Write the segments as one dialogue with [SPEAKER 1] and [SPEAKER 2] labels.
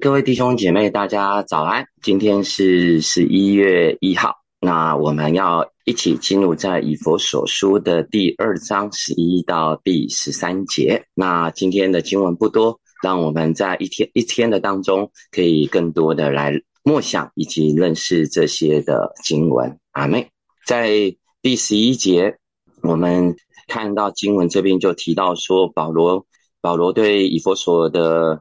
[SPEAKER 1] 各位弟兄姐妹，大家早安！今天是十一月一号，那我们要一起进入在以佛所书的第二章十一到第十三节。那今天的经文不多，让我们在一天一天的当中，可以更多的来默想以及认识这些的经文。阿妹，在第十一节，我们看到经文这边就提到说，保罗保罗对以佛所的。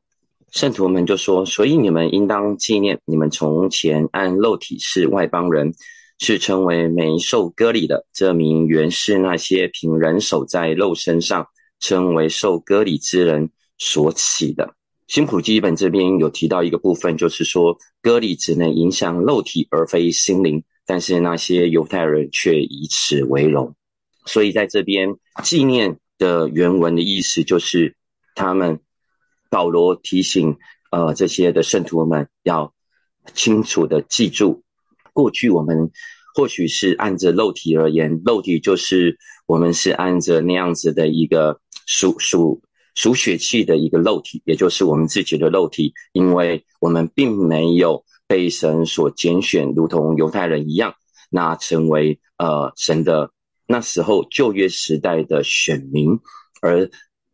[SPEAKER 1] 圣徒们就说：“所以你们应当纪念，你们从前按肉体是外邦人，是称为没受割礼的。这名原是那些凭人手在肉身上，称为受割礼之人所起的。”新普基本这边有提到一个部分，就是说割礼只能影响肉体而非心灵，但是那些犹太人却以此为荣。所以在这边纪念的原文的意思就是他们。保罗提醒，呃，这些的圣徒们要清楚的记住，过去我们或许是按着肉体而言，肉体就是我们是按着那样子的一个属属属血气的一个肉体，也就是我们自己的肉体，因为我们并没有被神所拣选，如同犹太人一样，那成为呃神的那时候旧约时代的选民，而。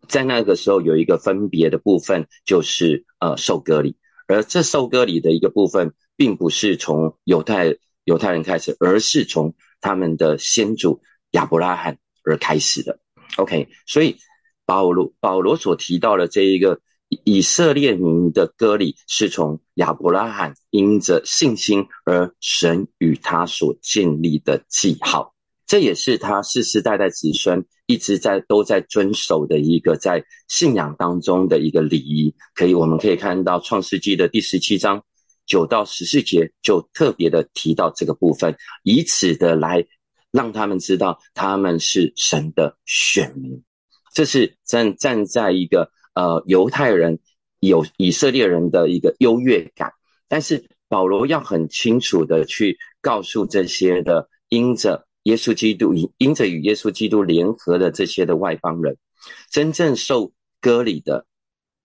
[SPEAKER 1] 在那个时候有一个分别的部分，就是呃受割礼，而这受割礼的一个部分，并不是从犹太犹太人开始，而是从他们的先祖亚伯拉罕而开始的。OK，所以保罗保罗所提到的这一个以色列民的割礼，是从亚伯拉罕因着信心而神与他所建立的记号。这也是他世世代代子孙一直在都在遵守的一个在信仰当中的一个礼仪。可以，我们可以看到创世纪的第十七章九到十四节就特别的提到这个部分，以此的来让他们知道他们是神的选民。这是站站在一个呃犹太人有以色列人的一个优越感，但是保罗要很清楚的去告诉这些的因着。耶稣基督因因着与耶稣基督联合的这些的外邦人，真正受割礼的，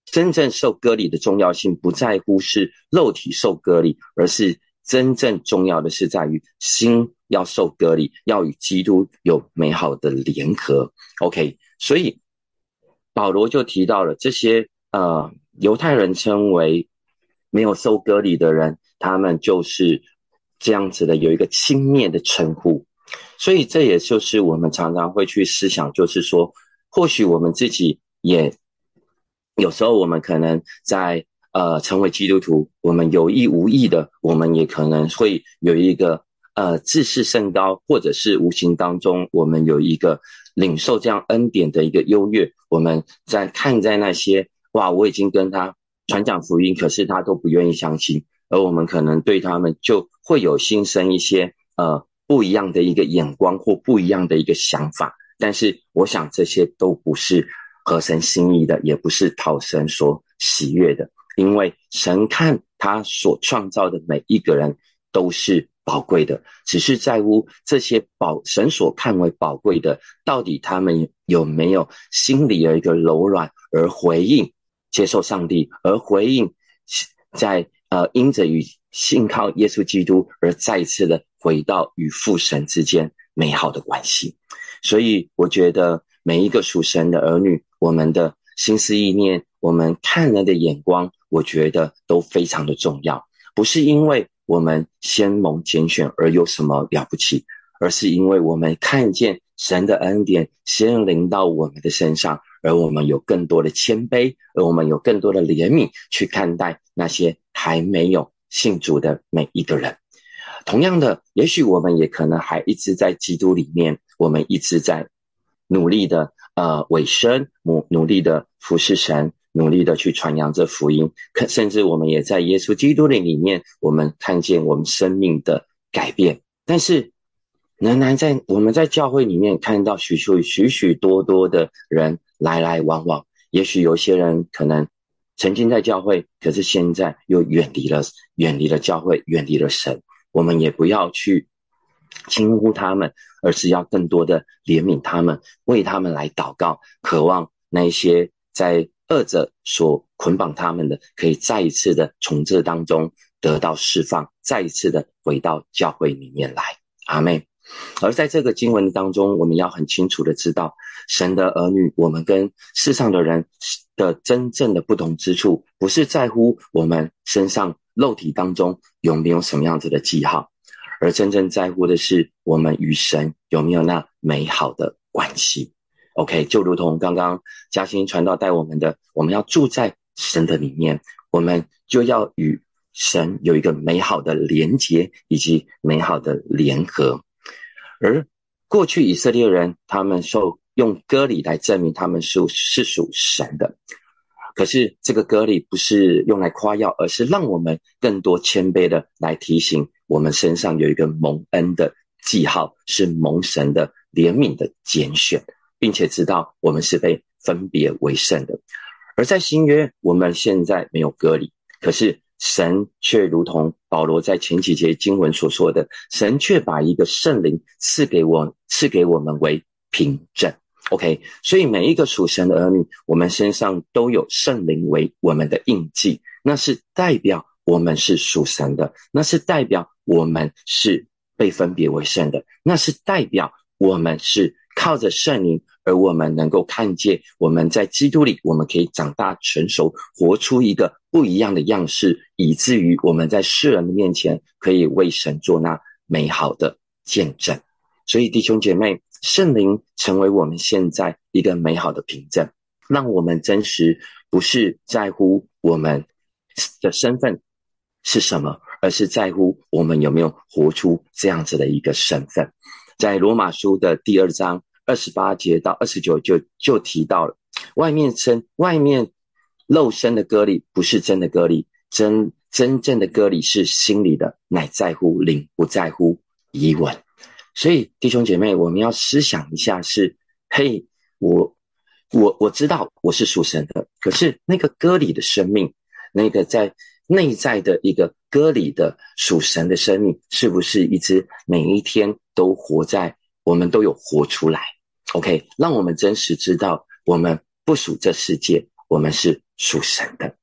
[SPEAKER 1] 真正受割礼的重要性不在乎是肉体受割礼，而是真正重要的是在于心要受割礼，要与基督有美好的联合。OK，所以保罗就提到了这些呃犹太人称为没有受割礼的人，他们就是这样子的有一个轻蔑的称呼。所以这也就是我们常常会去思想，就是说，或许我们自己也有时候，我们可能在呃成为基督徒，我们有意无意的，我们也可能会有一个呃自视甚高，或者是无形当中，我们有一个领受这样恩典的一个优越。我们在看在那些哇，我已经跟他传讲福音，可是他都不愿意相信，而我们可能对他们就会有心生一些呃。不一样的一个眼光或不一样的一个想法，但是我想这些都不是合神心意的，也不是讨神所喜悦的。因为神看他所创造的每一个人都是宝贵的，只是在乎这些宝神所看为宝贵的，到底他们有没有心里的一个柔软而回应接受上帝，而回应在呃因着与信靠耶稣基督而再次的。回到与父神之间美好的关系，所以我觉得每一个属神的儿女，我们的心思意念，我们看人的眼光，我觉得都非常的重要。不是因为我们先蒙拣选而有什么了不起，而是因为我们看见神的恩典先临到我们的身上，而我们有更多的谦卑，而我们有更多的怜悯去看待那些还没有信主的每一个人。同样的，也许我们也可能还一直在基督里面，我们一直在努力的呃委身，努努力的服侍神，努力的去传扬这福音。可甚至我们也在耶稣基督的里面，我们看见我们生命的改变。但是，仍然在我们在教会里面看到许许许许多多的人来来往往。也许有些人可能曾经在教会，可是现在又远离了，远离了教会，远离了神。我们也不要去轻忽他们，而是要更多的怜悯他们，为他们来祷告，渴望那些在二者所捆绑他们的，可以再一次的从这当中得到释放，再一次的回到教会里面来。阿妹。而在这个经文当中，我们要很清楚的知道，神的儿女，我们跟世上的人的真正的不同之处，不是在乎我们身上肉体当中有没有什么样子的记号，而真正在乎的是我们与神有没有那美好的关系。OK，就如同刚刚嘉兴传道带我们的，我们要住在神的里面，我们就要与神有一个美好的连结以及美好的联合。而过去以色列人，他们受用割礼来证明他们是是属神的。可是这个割礼不是用来夸耀，而是让我们更多谦卑的来提醒我们身上有一个蒙恩的记号，是蒙神的怜悯的拣选，并且知道我们是被分别为圣的。而在新约，我们现在没有割礼，可是。神却如同保罗在前几节经文所说的，神却把一个圣灵赐给我，赐给我们为凭证。OK，所以每一个属神的儿女，我们身上都有圣灵为我们的印记，那是代表我们是属神的，那是代表我们是被分别为圣的，那是代表我们是靠着圣灵。而我们能够看见，我们在基督里，我们可以长大成熟，活出一个不一样的样式，以至于我们在世人的面前可以为神做那美好的见证。所以，弟兄姐妹，圣灵成为我们现在一个美好的凭证，让我们真实不是在乎我们的身份是什么，而是在乎我们有没有活出这样子的一个身份。在罗马书的第二章。二十八节到二十九就就提到了，外面身外面肉身的割礼不是真的割礼，真真正的割礼是心里的，乃在乎灵，不在乎疑问。所以弟兄姐妹，我们要思想一下：是嘿，我我我知道我是属神的，可是那个割礼的生命，那个在内在的一个割礼的属神的生命，是不是一直每一天都活在我们都有活出来？OK，让我们真实知道，我们不属这世界，我们是属神的。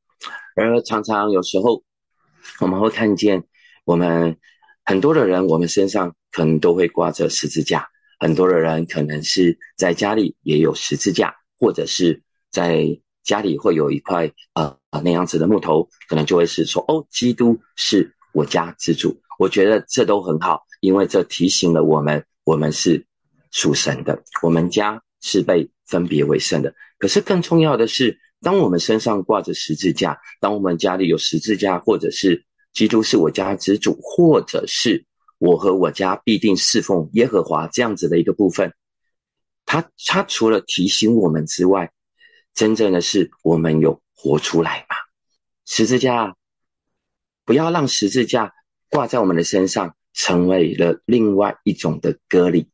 [SPEAKER 1] 而常常有时候，我们会看见，我们很多的人，我们身上可能都会挂着十字架。很多的人可能是在家里也有十字架，或者是在家里会有一块呃那样子的木头，可能就会是说，哦，基督是我家之主。我觉得这都很好，因为这提醒了我们，我们是。属神的，我们家是被分别为圣的。可是更重要的是，当我们身上挂着十字架，当我们家里有十字架，或者是基督是我家之主，或者是我和我家必定侍奉耶和华这样子的一个部分，他他除了提醒我们之外，真正的是我们有活出来吧？十字架，不要让十字架挂在我们的身上，成为了另外一种的割礼。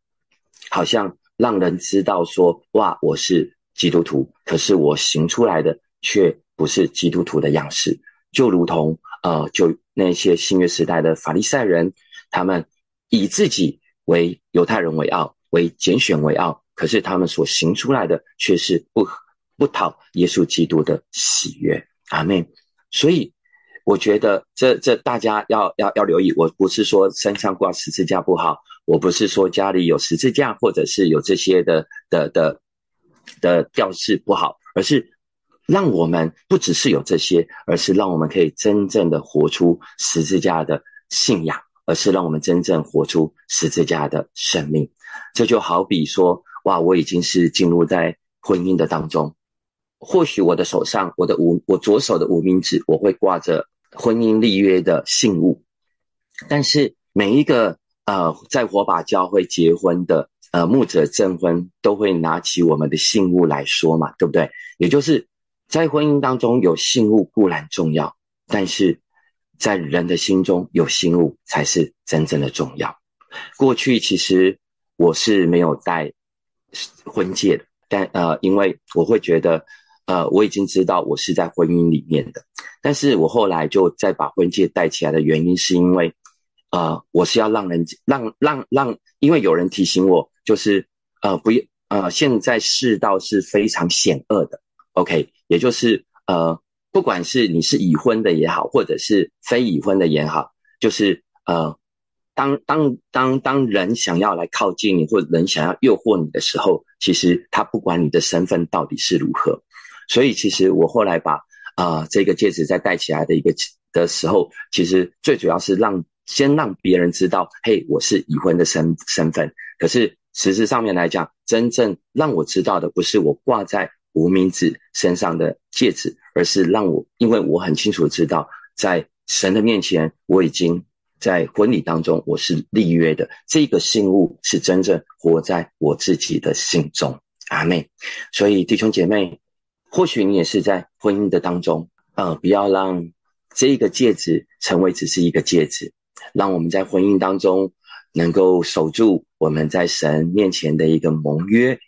[SPEAKER 1] 好像让人知道说，哇，我是基督徒，可是我行出来的却不是基督徒的样式，就如同呃，就那些新约时代的法利赛人，他们以自己为犹太人为傲，为拣选为傲，可是他们所行出来的却是不不讨耶稣基督的喜悦。阿妹，所以。我觉得这这大家要要要留意，我不是说身上挂十字架不好，我不是说家里有十字架或者是有这些的的的的吊饰不好，而是让我们不只是有这些，而是让我们可以真正的活出十字架的信仰，而是让我们真正活出十字架的生命。这就好比说，哇，我已经是进入在婚姻的当中，或许我的手上，我的无我左手的无名指，我会挂着。婚姻立约的信物，但是每一个呃在火把教会结婚的呃牧者证婚，都会拿起我们的信物来说嘛，对不对？也就是在婚姻当中有信物固然重要，但是在人的心中有信物才是真正的重要。过去其实我是没有戴婚戒的，但呃，因为我会觉得。呃，我已经知道我是在婚姻里面的，但是我后来就再把婚戒戴起来的原因，是因为，呃，我是要让人让让让，因为有人提醒我，就是呃不呃，现在世道是非常险恶的，OK，也。就是呃，不管是你是已婚的也好，或者是非已婚的也好，就是呃，当当当当人想要来靠近你，或者人想要诱惑你的时候，其实他不管你的身份到底是如何。所以，其实我后来把啊这个戒指再戴起来的一个的时候，其实最主要是让先让别人知道，嘿，我是已婚的身身份。可是实质上面来讲，真正让我知道的不是我挂在无名指身上的戒指，而是让我因为我很清楚知道，在神的面前，我已经在婚礼当中我是立约的。这个信物是真正活在我自己的心中。阿妹，所以弟兄姐妹。或许你也是在婚姻的当中，呃，不要让这个戒指成为只是一个戒指，让我们在婚姻当中能够守住我们在神面前的一个盟约，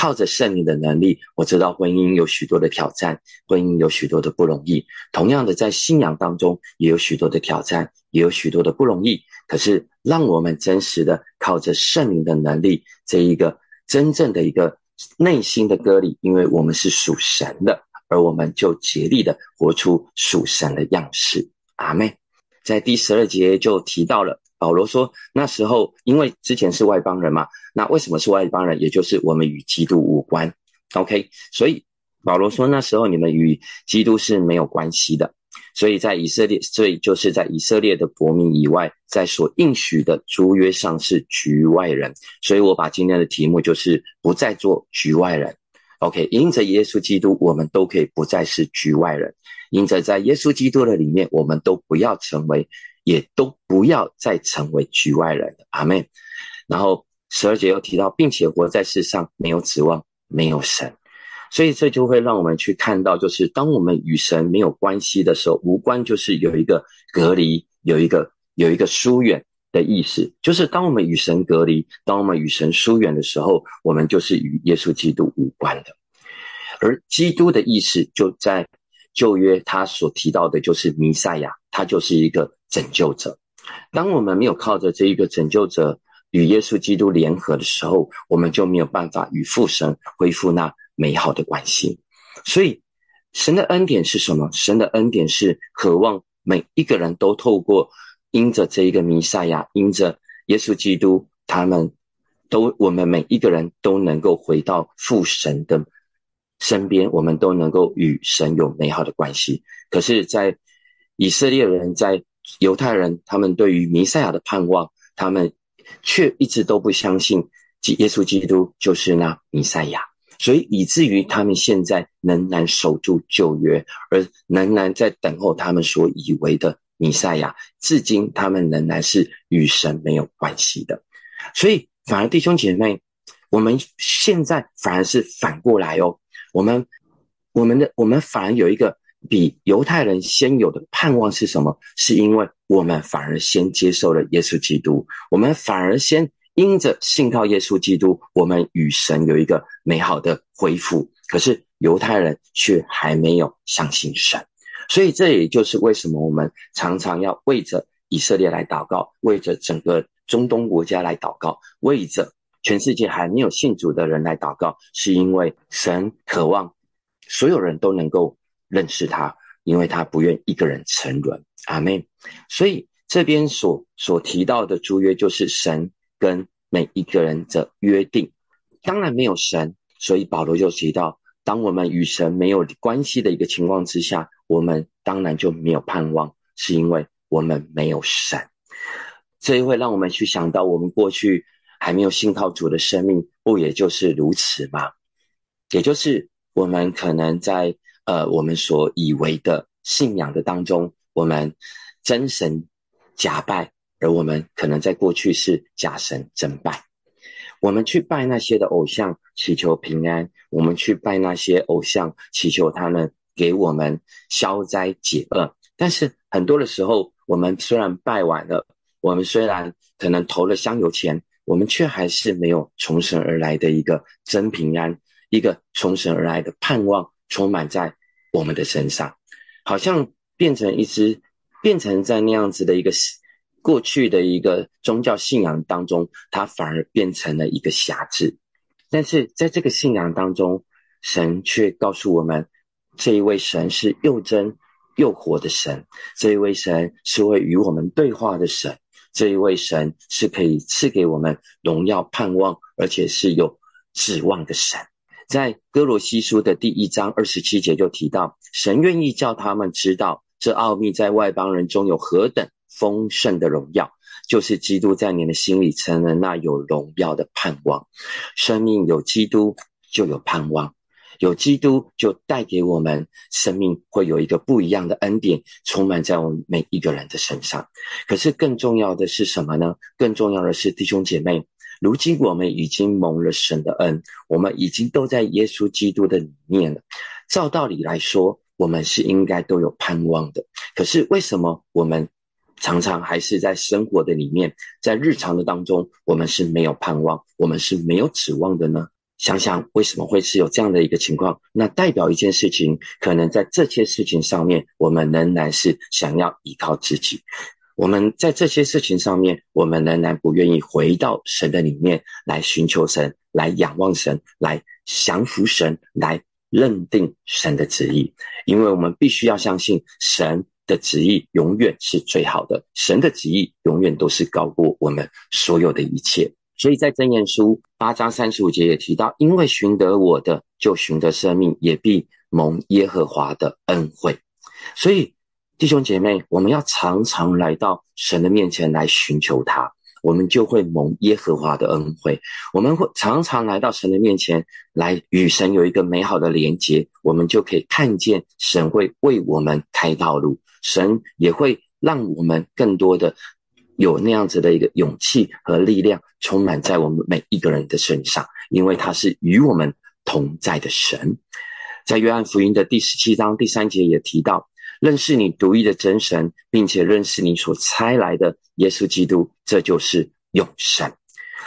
[SPEAKER 1] 靠着圣灵的能力。我知道婚姻有许多的挑战，婚姻有许多的不容易。同样的，在信仰当中也有许多的挑战，也有许多的不容易。可是，让我们真实的靠着圣灵的能力，这一个真正的一个。内心的割礼，因为我们是属神的，而我们就竭力的活出属神的样式。阿妹，在第十二节就提到了保罗说，那时候因为之前是外邦人嘛，那为什么是外邦人？也就是我们与基督无关。OK，所以保罗说那时候你们与基督是没有关系的。所以在以色列，所以就是在以色列的国民以外，在所应许的租约上是局外人。所以我把今天的题目就是不再做局外人。OK，因着耶稣基督，我们都可以不再是局外人。因着在耶稣基督的里面，我们都不要成为，也都不要再成为局外人了。阿门。然后十二节又提到，并且活在世上没有指望，没有神。所以这就会让我们去看到，就是当我们与神没有关系的时候，无关就是有一个隔离，有一个有一个疏远的意思。就是当我们与神隔离，当我们与神疏远的时候，我们就是与耶稣基督无关的。而基督的意思就在旧约，他所提到的就是弥赛亚，他就是一个拯救者。当我们没有靠着这一个拯救者与耶稣基督联合的时候，我们就没有办法与父神恢复那。美好的关系，所以神的恩典是什么？神的恩典是渴望每一个人都透过因着这一个弥赛亚，因着耶稣基督，他们都我们每一个人都能够回到父神的身边，我们都能够与神有美好的关系。可是，在以色列人，在犹太人，他们对于弥赛亚的盼望，他们却一直都不相信，耶稣基督就是那弥赛亚。所以以至于他们现在仍然守住旧约，而仍然在等候他们所以为的弥赛亚。至今他们仍然是与神没有关系的。所以反而弟兄姐妹，我们现在反而是反过来哦。我们我们的我们反而有一个比犹太人先有的盼望是什么？是因为我们反而先接受了耶稣基督，我们反而先。因着信靠耶稣基督，我们与神有一个美好的恢复。可是犹太人却还没有相信神，所以这也就是为什么我们常常要为着以色列来祷告，为着整个中东国家来祷告，为着全世界还没有信主的人来祷告，是因为神渴望所有人都能够认识他，因为他不愿一个人沉沦。阿门。所以这边所所提到的租约，就是神。跟每一个人的约定，当然没有神，所以保罗就提到，当我们与神没有关系的一个情况之下，我们当然就没有盼望，是因为我们没有神。这也会让我们去想到，我们过去还没有信靠主的生命，不也就是如此吗？也就是我们可能在呃我们所以为的信仰的当中，我们真神假拜。而我们可能在过去是假神真拜，我们去拜那些的偶像祈求平安，我们去拜那些偶像祈求他们给我们消灾解厄。但是很多的时候，我们虽然拜完了，我们虽然可能投了香油钱，我们却还是没有从神而来的一个真平安，一个从神而来的盼望充满在我们的身上，好像变成一只，变成在那样子的一个。过去的一个宗教信仰当中，它反而变成了一个辖制。但是在这个信仰当中，神却告诉我们，这一位神是又真又活的神，这一位神是会与我们对话的神，这一位神是可以赐给我们荣耀盼望，而且是有指望的神。在哥罗西书的第一章二十七节就提到，神愿意叫他们知道这奥秘在外邦人中有何等丰盛的荣耀。就是基督在你的心里成了那有荣耀的盼望，生命有基督就有盼望，有基督就带给我们生命会有一个不一样的恩典充满在我们每一个人的身上。可是更重要的是什么呢？更重要的是弟兄姐妹，如今我们已经蒙了神的恩，我们已经都在耶稣基督的里面了。照道理来说，我们是应该都有盼望的。可是为什么我们？常常还是在生活的里面，在日常的当中，我们是没有盼望，我们是没有指望的呢。想想为什么会是有这样的一个情况？那代表一件事情，可能在这些事情上面，我们仍然是想要依靠自己。我们在这些事情上面，我们仍然不愿意回到神的里面来寻求神，来仰望神，来降服神，来认定神的旨意。因为我们必须要相信神。的旨意永远是最好的，神的旨意永远都是高过我们所有的一切。所以在箴言书八章三十五节也提到，因为寻得我的，就寻得生命，也必蒙耶和华的恩惠。所以弟兄姐妹，我们要常常来到神的面前来寻求他，我们就会蒙耶和华的恩惠。我们会常常来到神的面前来与神有一个美好的连接，我们就可以看见神会为我们开道路。神也会让我们更多的有那样子的一个勇气和力量，充满在我们每一个人的身上，因为他是与我们同在的神。在约翰福音的第十七章第三节也提到，认识你独一的真神，并且认识你所差来的耶稣基督，这就是永生。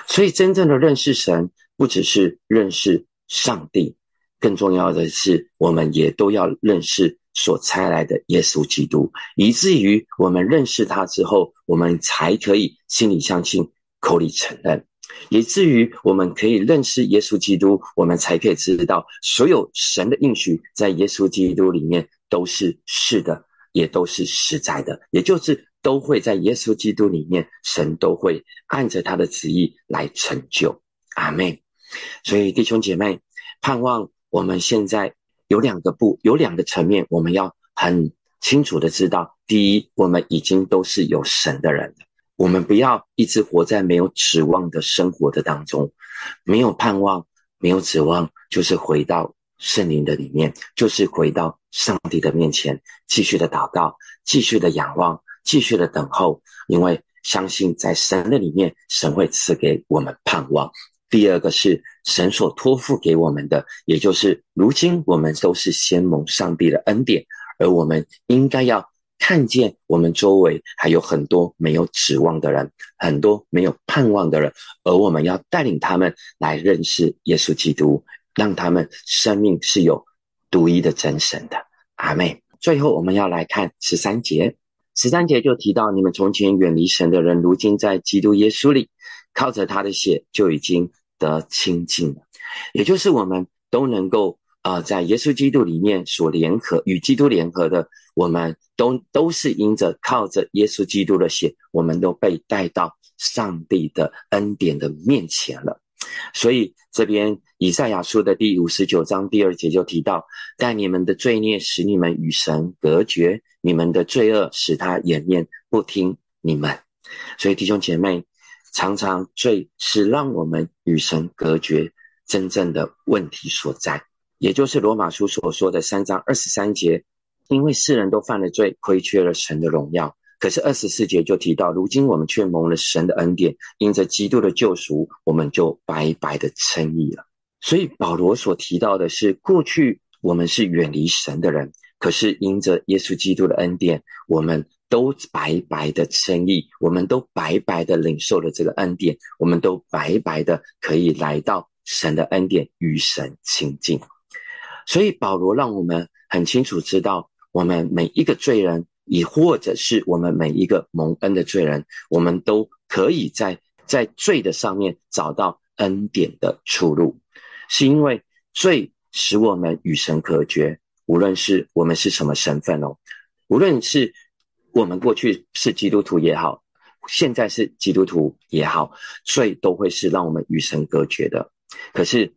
[SPEAKER 1] 所以，真正的认识神，不只是认识上帝，更重要的是，我们也都要认识。所差来的耶稣基督，以至于我们认识他之后，我们才可以心里相信，口里承认；以至于我们可以认识耶稣基督，我们才可以知道所有神的应许在耶稣基督里面都是是的，也都是实在的，也就是都会在耶稣基督里面，神都会按着他的旨意来成就。阿妹，所以弟兄姐妹，盼望我们现在。有两个不，有两个层面，我们要很清楚的知道。第一，我们已经都是有神的人了，我们不要一直活在没有指望的生活的当中，没有盼望，没有指望，就是回到圣灵的里面，就是回到上帝的面前，继续的祷告，继续的仰望，继续的等候，因为相信在神的里面，神会赐给我们盼望。第二个是神所托付给我们的，也就是如今我们都是先蒙上帝的恩典，而我们应该要看见我们周围还有很多没有指望的人，很多没有盼望的人，而我们要带领他们来认识耶稣基督，让他们生命是有独一的真神的。阿妹，最后我们要来看十三节，十三节就提到你们从前远离神的人，如今在基督耶稣里靠着他的血就已经。得清净了，也就是我们都能够啊，在耶稣基督里面所联合与基督联合的，我们都都是因着靠着耶稣基督的血，我们都被带到上帝的恩典的面前了。所以这边以赛亚书的第五十九章第二节就提到：但你们的罪孽使你们与神隔绝，你们的罪恶使他掩面不听你们。所以弟兄姐妹。常常罪是让我们与神隔绝真正的问题所在，也就是罗马书所说的三章二十三节，因为世人都犯了罪，亏缺了神的荣耀。可是二十四节就提到，如今我们却蒙了神的恩典，因着基督的救赎，我们就白白的称义了。所以保罗所提到的是，过去我们是远离神的人，可是因着耶稣基督的恩典，我们。都白白的称义，我们都白白的领受了这个恩典，我们都白白的可以来到神的恩典与神亲近。所以保罗让我们很清楚知道，我们每一个罪人，也或者是我们每一个蒙恩的罪人，我们都可以在在罪的上面找到恩典的出路，是因为罪使我们与神隔绝。无论是我们是什么身份哦，无论是我们过去是基督徒也好，现在是基督徒也好，罪都会是让我们与神隔绝的。可是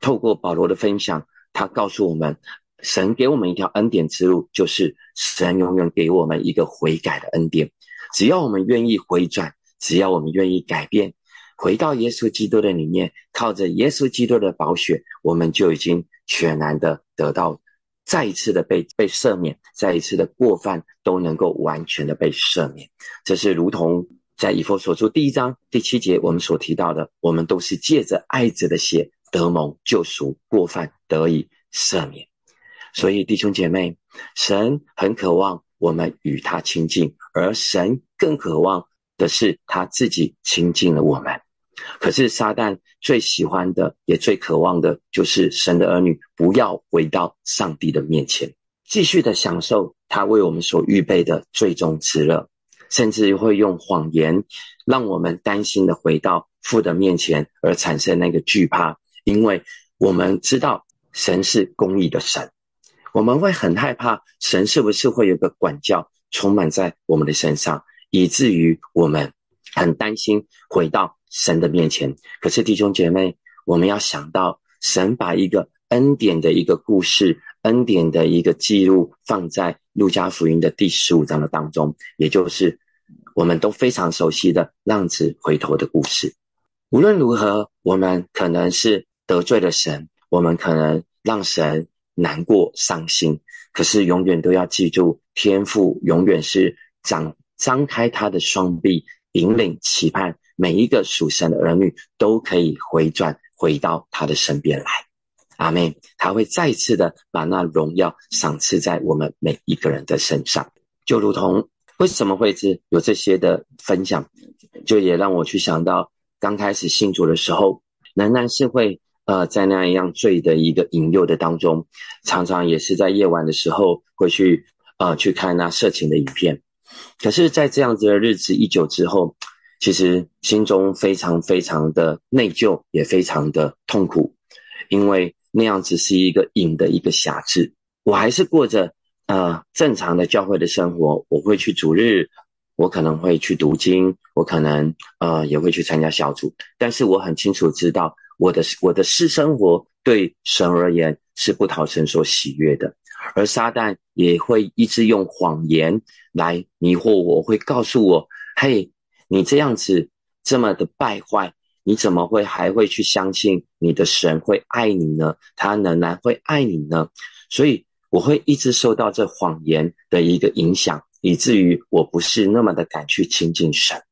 [SPEAKER 1] 透过保罗的分享，他告诉我们，神给我们一条恩典之路，就是神永远给我们一个悔改的恩典。只要我们愿意回转，只要我们愿意改变，回到耶稣基督的里面，靠着耶稣基督的宝血，我们就已经全然的得到再一次的被被赦免，再一次的过犯都能够完全的被赦免。这是如同在以弗所书第一章第七节我们所提到的，我们都是借着爱子的血得蒙救赎，过犯得以赦免。所以弟兄姐妹，神很渴望。我们与他亲近，而神更渴望的是他自己亲近了我们。可是撒旦最喜欢的，也最渴望的，就是神的儿女不要回到上帝的面前，继续的享受他为我们所预备的最终之乐，甚至会用谎言让我们担心的回到父的面前，而产生那个惧怕，因为我们知道神是公义的神。我们会很害怕，神是不是会有个管教充满在我们的身上，以至于我们很担心回到神的面前。可是弟兄姐妹，我们要想到，神把一个恩典的一个故事，恩典的一个记录放在路加福音的第十五章的当中，也就是我们都非常熟悉的浪子回头的故事。无论如何，我们可能是得罪了神，我们可能让神。难过、伤心，可是永远都要记住，天父永远是张张开他的双臂，引领、期盼每一个属神的儿女都可以回转回到他的身边来。阿妹，他会再次的把那荣耀赏赐在我们每一个人的身上，就如同为什么会是有这些的分享，就也让我去想到刚开始信主的时候，仍然是会。呃，在那样罪的一个引诱的当中，常常也是在夜晚的时候会去呃去看那色情的影片。可是，在这样子的日子一久之后，其实心中非常非常的内疚，也非常的痛苦，因为那样子是一个瘾的一个瑕疵。我还是过着呃正常的教会的生活，我会去主日，我可能会去读经，我可能呃也会去参加小组，但是我很清楚知道。我的我的私生活对神而言是不讨神所喜悦的，而撒旦也会一直用谎言来迷惑我，会告诉我：“嘿，你这样子这么的败坏，你怎么会还会去相信你的神会爱你呢？他仍然会爱你呢？”所以我会一直受到这谎言的一个影响，以至于我不是那么的敢去亲近神。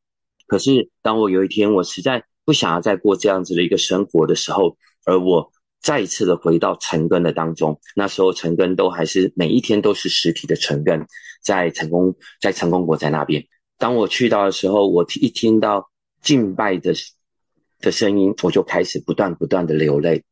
[SPEAKER 1] 可是当我有一天我实在。不想要再过这样子的一个生活的时候，而我再一次的回到成根的当中。那时候成根都还是每一天都是实体的成根，在成功在成功国在那边。当我去到的时候，我一听到敬拜的的声音，我就开始不断不断的流泪，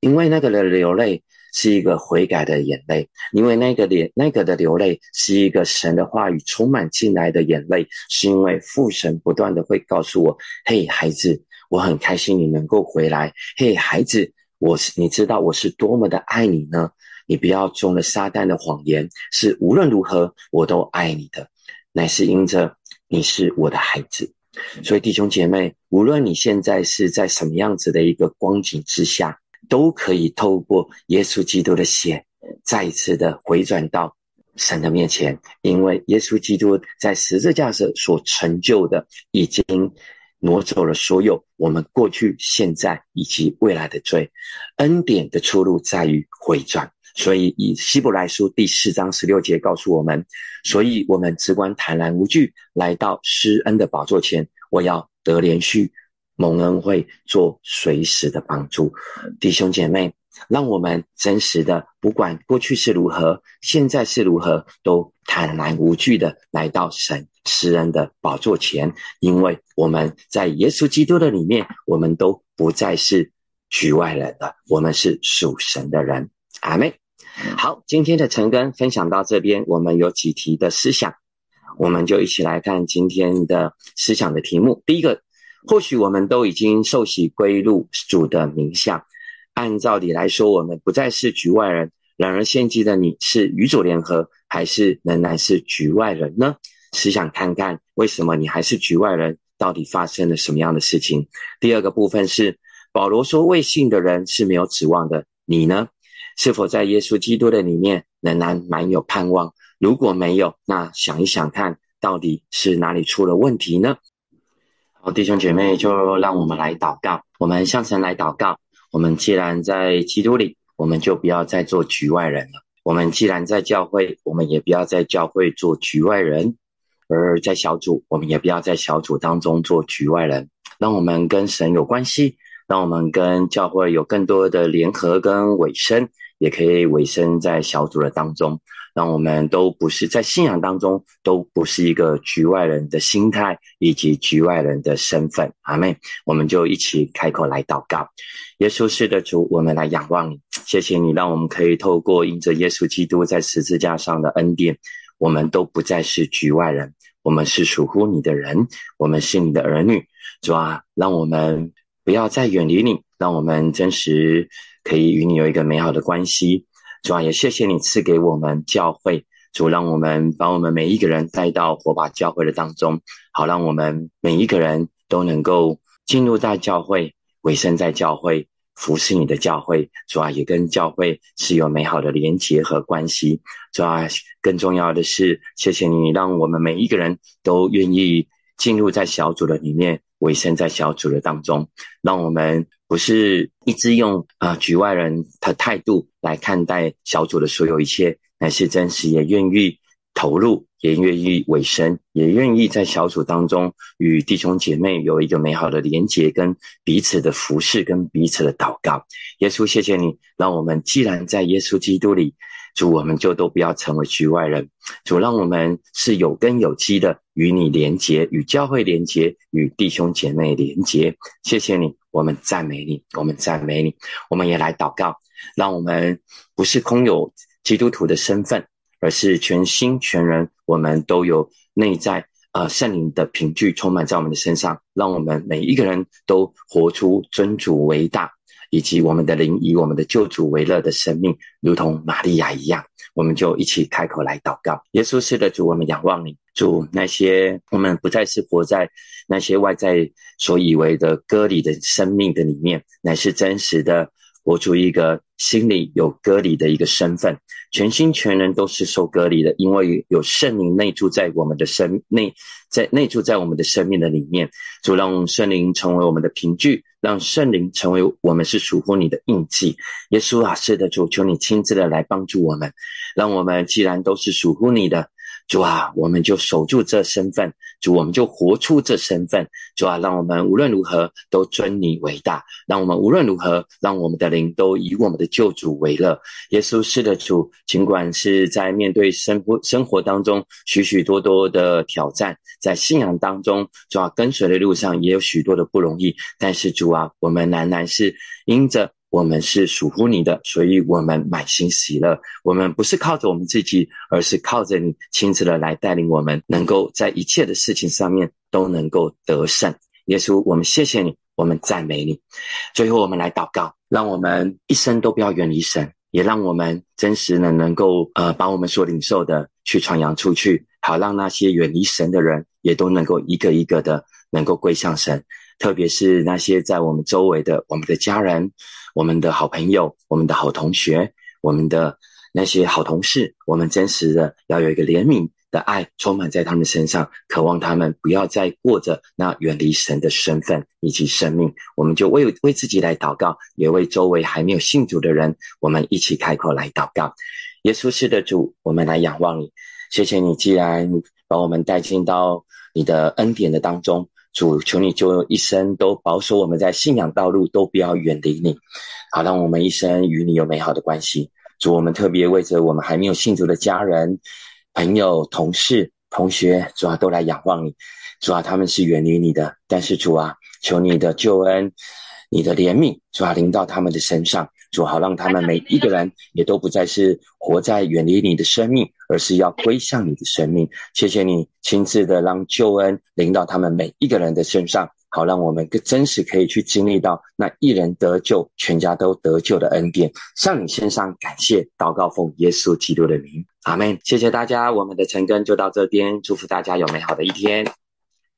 [SPEAKER 1] 因为那个的流泪。是一个悔改的眼泪，因为那个脸那个的流泪是一个神的话语充满进来的眼泪，是因为父神不断的会告诉我：“嘿，孩子，我很开心你能够回来。嘿，孩子，我是你知道我是多么的爱你呢？你不要中了撒旦的谎言，是无论如何我都爱你的，乃是因着你是我的孩子。所以弟兄姐妹，无论你现在是在什么样子的一个光景之下。”都可以透过耶稣基督的血，再一次的回转到神的面前，因为耶稣基督在十字架上所成就的，已经挪走了所有我们过去、现在以及未来的罪。恩典的出路在于回转，所以以希伯来书第四章十六节告诉我们，所以我们只管坦然无惧来到施恩的宝座前，我要得连续。蒙恩会做随时的帮助，弟兄姐妹，让我们真实的，不管过去是如何，现在是如何，都坦然无惧的来到神施恩的宝座前，因为我们在耶稣基督的里面，我们都不再是局外人了，我们是属神的人。阿妹，好，今天的陈根分享到这边，我们有几题的思想，我们就一起来看今天的思想的题目，第一个。或许我们都已经受洗归入主的名下，按照理来说，我们不再是局外人，然而现今的你是与主联合，还是仍然是局外人呢？是想看看为什么你还是局外人，到底发生了什么样的事情？第二个部分是保罗说未信的人是没有指望的，你呢？是否在耶稣基督的里面仍然满有盼望？如果没有，那想一想看，到底是哪里出了问题呢？好，弟兄姐妹，就让我们来祷告。我们向神来祷告。我们既然在基督里，我们就不要再做局外人了。我们既然在教会，我们也不要在教会做局外人；而在小组，我们也不要在小组当中做局外人。让我们跟神有关系，让我们跟教会有更多的联合跟尾声。也可以委身在小组的当中，让我们都不是在信仰当中都不是一个局外人的心态以及局外人的身份。阿妹，我们就一起开口来祷告。耶稣是的主，我们来仰望你，谢谢你，让我们可以透过因着耶稣基督在十字架上的恩典，我们都不再是局外人，我们是属乎你的人，我们是你的儿女。主啊，让我们不要再远离你，让我们真实。可以与你有一个美好的关系，主啊，也谢谢你赐给我们教会，主让我们把我们每一个人带到火把教会的当中，好让我们每一个人都能够进入在教会，委身在教会，服侍你的教会，主啊，也跟教会是有美好的连结和关系，主啊，更重要的是，谢谢你让我们每一个人都愿意进入在小组的里面。委身在小组的当中，让我们不是一直用啊局外人的态度来看待小组的所有一切，乃是真实也愿意投入，也愿意委身，也愿意在小组当中与弟兄姐妹有一个美好的连结，跟彼此的服侍，跟彼此的祷告。耶稣，谢谢你，让我们既然在耶稣基督里。主，我们就都不要成为局外人。主，让我们是有根有基的，与你连结，与教会连结，与弟兄姐妹连结。谢谢你，我们赞美你，我们赞美你。我们也来祷告，让我们不是空有基督徒的身份，而是全心全人，我们都有内在呃圣灵的凭据充满在我们的身上，让我们每一个人都活出尊主为大。以及我们的灵以我们的救主为乐的生命，如同玛利亚一样，我们就一起开口来祷告。耶稣是的主，我们仰望你，主那些我们不再是活在那些外在所以为的割礼的生命的里面，乃是真实的。活出一个心里有隔离的一个身份，全心全人都是受隔离的，因为有圣灵内住在我们的生内，在内住在我们的生命的里面。主让圣灵成为我们的凭据，让圣灵成为我们是属乎你的印记。耶稣啊，是的主，求你亲自的来帮助我们，让我们既然都是属乎你的。主啊，我们就守住这身份，主，我们就活出这身份，主啊，让我们无论如何都尊你为大，让我们无论如何让我们的灵都以我们的救主为乐。耶稣是的主，尽管是在面对生活生活当中许许多多的挑战，在信仰当中主啊跟随的路上也有许多的不容易，但是主啊，我们仍然是因着。我们是属乎你的，所以我们满心喜乐。我们不是靠着我们自己，而是靠着你亲自的来带领我们，能够在一切的事情上面都能够得胜。耶稣，我们谢谢你，我们赞美你。最后，我们来祷告，让我们一生都不要远离神，也让我们真实的能够呃，把我们所领受的去传扬出去，好让那些远离神的人也都能够一个一个的能够归向神。特别是那些在我们周围的我们的家人、我们的好朋友、我们的好同学、我们的那些好同事，我们真实的要有一个怜悯的爱充满在他们身上，渴望他们不要再过着那远离神的身份以及生命。我们就为为自己来祷告，也为周围还没有信主的人，我们一起开口来祷告。耶稣是的主，我们来仰望你，谢谢你，既然把我们带进到你的恩典的当中。主，求你就一生都保守我们在信仰道路都不要远离你，好让我们一生与你有美好的关系。主，我们特别为着我们还没有信主的家人、朋友、同事、同学，主啊，都来仰望你。主啊，他们是远离你的，但是主啊，求你的救恩、你的怜悯，主啊，临到他们的身上。主好，让他们每一个人也都不再是活在远离你的生命，而是要归向你的生命。谢谢你亲自的让救恩临到他们每一个人的身上。好让我们更真实可以去经历到那一人得救，全家都得救的恩典。向你献上感谢，祷告奉耶稣基督的名，阿门。谢谢大家，我们的晨更就到这边，祝福大家有美好的一天。